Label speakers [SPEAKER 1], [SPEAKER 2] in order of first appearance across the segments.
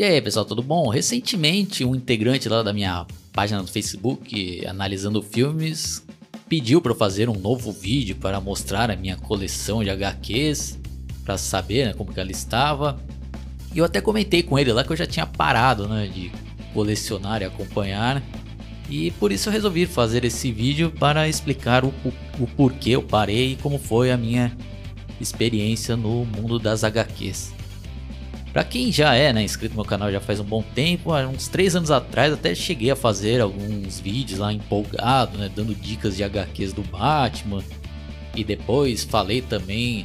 [SPEAKER 1] E aí, pessoal, tudo bom? Recentemente, um integrante lá da minha página do Facebook, analisando filmes, pediu para eu fazer um novo vídeo para mostrar a minha coleção de HQs, para saber né, como que ela estava. E eu até comentei com ele lá que eu já tinha parado né, de colecionar e acompanhar. E por isso eu resolvi fazer esse vídeo para explicar o, o, porquê eu parei e como foi a minha experiência no mundo das HQs. Para quem já é né, inscrito no meu canal já faz um bom tempo, há uns 3 anos atrás até cheguei a fazer alguns vídeos lá empolgado, né, dando dicas de HQs do Batman. E depois falei também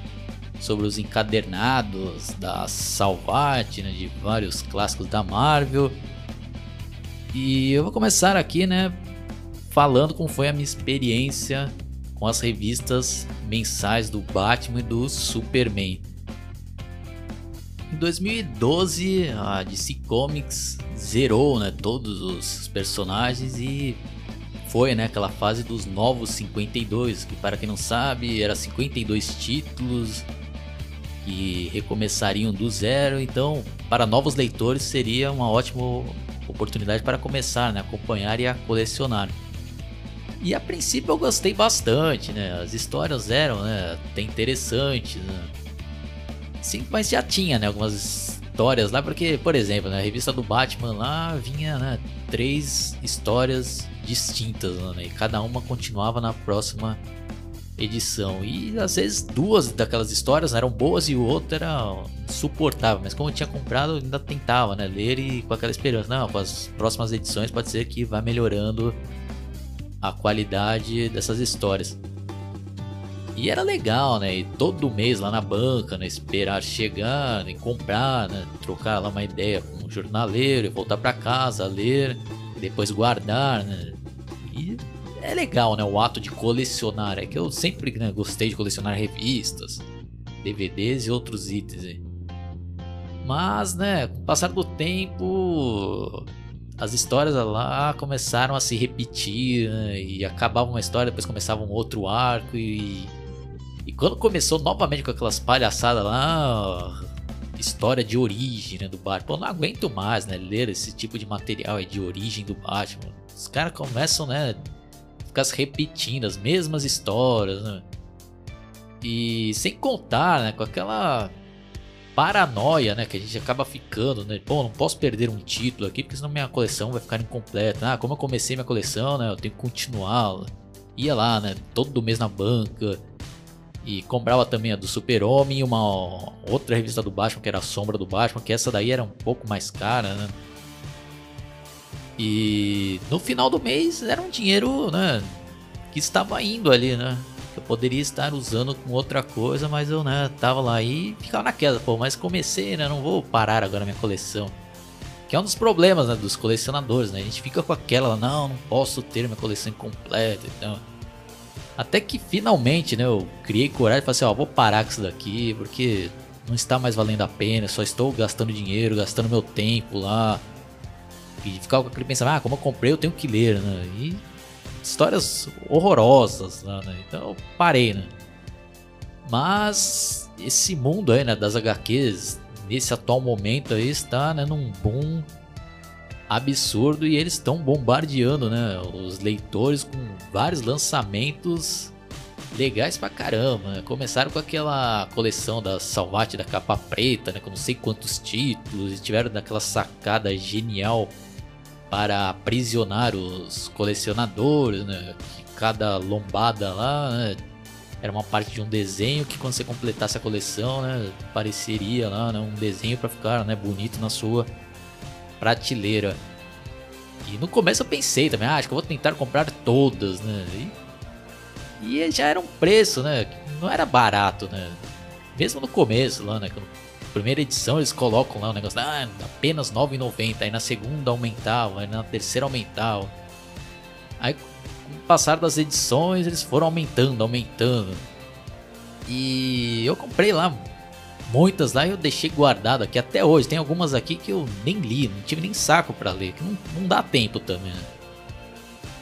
[SPEAKER 1] sobre os encadernados da Salvat, né, de vários clássicos da Marvel. E eu vou começar aqui, né, falando como foi a minha experiência com as revistas mensais do Batman e do Superman. Em 2012, a DC Comics zerou né, todos os personagens e foi né, aquela fase dos novos 52, que para quem não sabe, era 52 títulos que recomeçariam do zero, então para novos leitores seria uma ótima oportunidade para começar né, acompanhar e a colecionar. E a princípio eu gostei bastante, né? As histórias eram né, até interessantes, né? Sim, mas já tinha, né, algumas histórias lá, porque, por exemplo, na revista do Batman lá vinha, né, três histórias distintas, né, e cada uma continuava na próxima edição. E às vezes duas daquelas histórias eram boas e o outro era suportável, mas como eu tinha comprado, eu ainda tentava, né, ler e com aquela esperança, não, com as próximas edições pode ser que vá melhorando a qualidade dessas histórias. E era legal, né? E todo mês lá na banca, né? Esperar chegar e né? comprar, né? Trocar lá uma ideia com um jornaleiro e voltar para casa, ler, depois guardar, né? E é legal, né? O ato de colecionar. É que eu sempre né, gostei de colecionar revistas, DVDs e outros itens. Aí. Mas, né? Com o passar do tempo, as histórias lá começaram a se repetir né? e acabava uma história, depois começava um outro arco e e quando começou novamente com aquelas palhaçadas lá, história de origem né, do Batman, eu não aguento mais, né, ler esse tipo de material de origem do Batman. Os caras começam, né, ficar se repetindo as mesmas histórias, né? E sem contar, né, com aquela paranoia, né, que a gente acaba ficando, né? Pô, não posso perder um título aqui porque senão minha coleção vai ficar incompleta. Ah, como eu comecei minha coleção, né, eu tenho que continuar. Ia lá, né, todo mês na banca e comprava também a do Super-Homem e uma outra revista do Batman, que era a Sombra do Batman, que essa daí era um pouco mais cara, né? E no final do mês era um dinheiro, né? Que estava indo ali, né? Que eu poderia estar usando com outra coisa, mas eu, né? Tava lá e ficava naquela, pô, mas comecei, né? Não vou parar agora minha coleção. Que é um dos problemas, né? Dos colecionadores, né? A gente fica com aquela, não, não posso ter minha coleção completa, então. Até que finalmente, né, eu criei coragem e falei assim, ó, vou parar com isso daqui, porque não está mais valendo a pena, só estou gastando dinheiro, gastando meu tempo lá. E ficava com aquele pensamento, ah, como eu comprei, eu tenho que ler, né? E histórias horrorosas lá, né? Então eu parei, né? Mas esse mundo aí, né, das HQs, nesse atual momento aí, está né, num boom absurdo e eles estão bombardeando, né, os leitores com vários lançamentos legais pra caramba. Né? Começaram com aquela coleção da Salvate da capa preta, né, com não sei quantos títulos, e tiveram daquela sacada genial para aprisionar os colecionadores, né? Cada lombada lá né, era uma parte de um desenho que quando você completasse a coleção, né, pareceria lá né, um desenho para ficar né, bonito na sua prateleira. E no começo eu pensei também, ah, acho que eu vou tentar comprar todas, né? E, e já era um preço, né? Não era barato, né? Mesmo no começo lá, né? Primeira edição eles colocam lá o um negócio, ah, apenas R$ 9,90. Aí na segunda aumentava, aí na terceira aumentava. Aí com o passar das edições eles foram aumentando, aumentando. E eu comprei lá Muitas lá eu deixei guardado aqui até hoje. Tem algumas aqui que eu nem li, não tive nem saco para ler, que não, não dá tempo também. Né?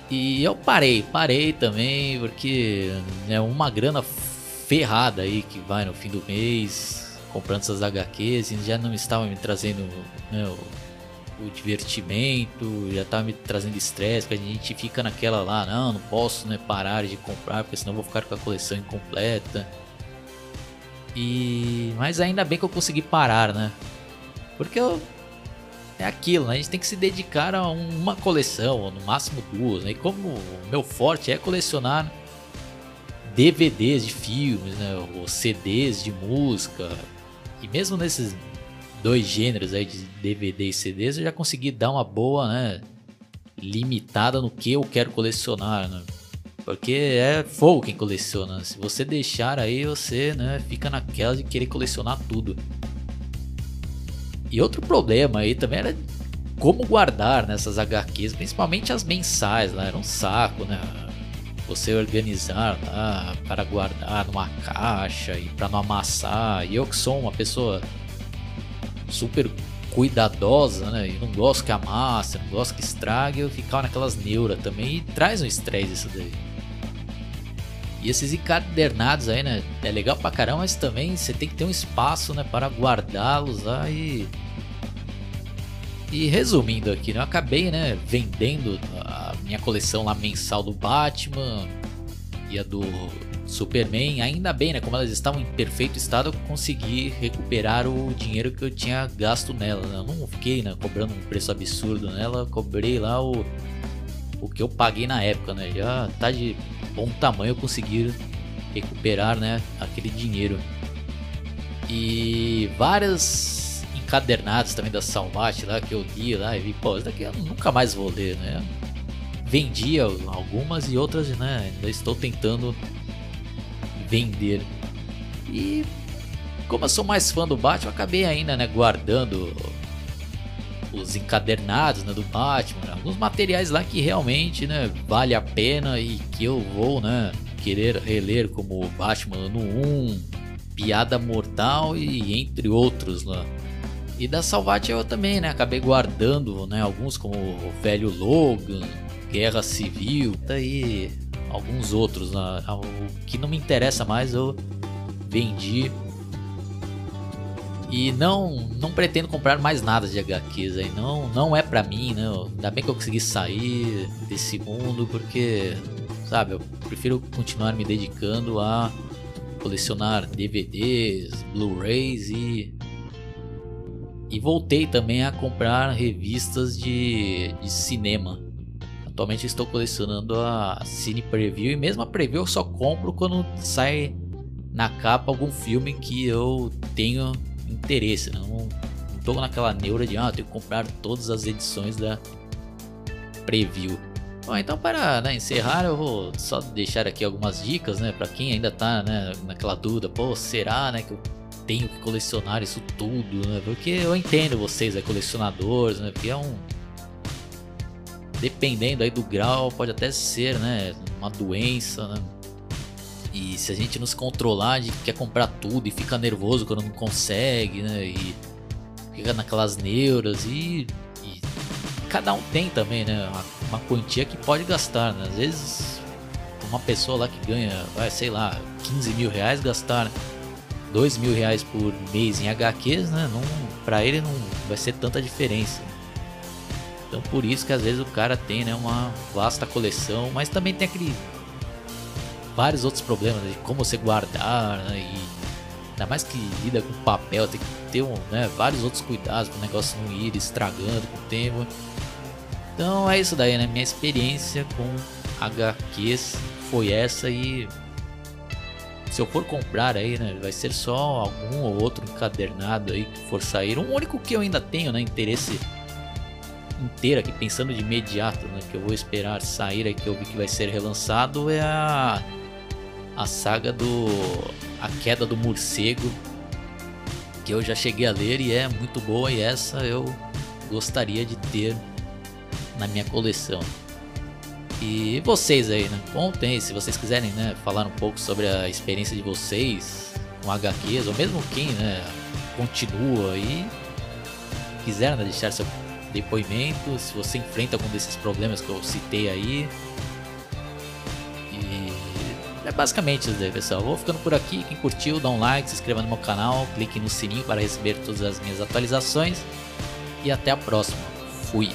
[SPEAKER 1] E eu parei, parei também, porque é uma grana ferrada aí que vai no fim do mês comprando essas HQs e já não estava me trazendo né, o, o, divertimento, já estava me trazendo estresse, porque a gente fica naquela lá, não, não posso né, parar de comprar, porque senão vou ficar com a coleção incompleta. E mas ainda bem que eu consegui parar, né? Porque eu é aquilo, né? A gente tem que se dedicar a uma coleção, ou no máximo duas, né? E como o meu forte é colecionar DVDs de filmes, né? Ou CDs de música. E mesmo nesses dois gêneros aí de DVD e CDs, eu já consegui dar uma boa, né? Limitada no que eu quero colecionar, né? Porque é fogo quem coleciona. Se você deixar aí, você né, fica naquela de querer colecionar tudo. E outro problema aí também era como guardar nessas HQs, principalmente as mensais, lá era um saco, né? Você organizar lá para guardar numa caixa e para não amassar. E eu que sou uma pessoa super cuidadosa, né? E não gosto que amasse, não gosto que estrague, eu ficava naquelas neuras também e traz um estresse isso daí. E esses encadernados aí, né? É legal pra caramba, mas também você tem que ter um espaço, né? Para guardá-los aí. E resumindo aqui, né? Eu acabei, né? Vendendo a minha coleção lá mensal do Batman e a do Superman. Ainda bem, né? Como elas estavam em perfeito estado, eu consegui recuperar o dinheiro que eu tinha gasto nela. Né? Eu não fiquei, né? Cobrando um preço absurdo nela. Cobrei lá o o que eu paguei na época, né? Já tá de bom tamanho conseguir recuperar, né, aquele dinheiro. E várias encadernadas também da Salvat lá que eu li lá e vi, pô, isso daqui eu nunca mais vou ler, né? Vendi algumas e outras, né, ainda estou tentando vender. E como eu sou mais fã do Batman, eu acabei ainda, né, guardando os encadernados né, do Batman, né, alguns materiais lá que realmente né, vale a pena e que eu vou né, querer reler como Batman no 1, Piada Mortal e entre outros lá. E da Salvat eu também, né? Acabei guardando, né? Alguns como o Velho Logan, Guerra Civil, e alguns outros. Né? O que não me interessa mais eu vendi e não não pretendo comprar mais nada de HQs aí. Não, não é pra mim, né? Ainda bem que eu consegui sair desse mundo, porque, sabe, eu prefiro continuar me dedicando a colecionar DVDs, Blu-rays e. E voltei também a comprar revistas de, de cinema. Atualmente estou colecionando a Cine Preview e mesmo a Preview eu só compro quando sai na capa algum filme que eu tenho interesse, né? não, não tô naquela neura de ah, tenho que comprar todas as edições da preview. Bom, então para né, encerrar, eu vou só deixar aqui algumas dicas, né, para quem ainda tá né, naquela dúvida, pô, será, né, que eu tenho que colecionar isso tudo, né? Porque eu entendo vocês, é colecionadores, né? Porque é um dependendo aí do grau, pode até ser, né, uma doença, né? E se a gente não se controlar, a gente quer comprar tudo e fica nervoso quando não consegue, né? E fica naquelas neuras e, e cada um tem também, né? Uma, uma, quantia que pode gastar, né? Às vezes uma pessoa lá que ganha, vai, sei lá, 15 mil reais gastar 2 mil reais por mês em HQs, né? Não, pra ele não vai ser tanta diferença. Então por isso que às vezes o cara tem né, uma vasta coleção, mas também tem aquele vários outros problemas né, de como você guardar né, e ainda mais que lida com papel, tem que ter um, né, vários outros cuidados para o negócio não ir estragando com o tempo. Então é isso daí, né? Minha experiência com HQs foi essa e se eu for comprar aí, né, vai ser só algum ou outro encadernado aí que for sair. Um único que eu ainda tenho, né, interesse inteiro aqui pensando de imediato, né, que eu vou esperar sair aí que eu vi que vai ser relançado é a a saga do A Queda do Morcego, que eu já cheguei a ler e é muito boa e essa eu gostaria de ter na minha coleção. E vocês aí, né? Contem se vocês quiserem, né, falar um pouco sobre a experiência de vocês com HQs, ou mesmo quem, né, continua e quiser né, deixar seu depoimento, se você enfrenta algum desses problemas que eu citei aí, basicamente isso daí, pessoal. Eu vou ficando por aqui. Quem curtiu, dá um like, se inscreva no meu canal, clique no sininho para receber todas as minhas atualizações. E até a próxima. Fui.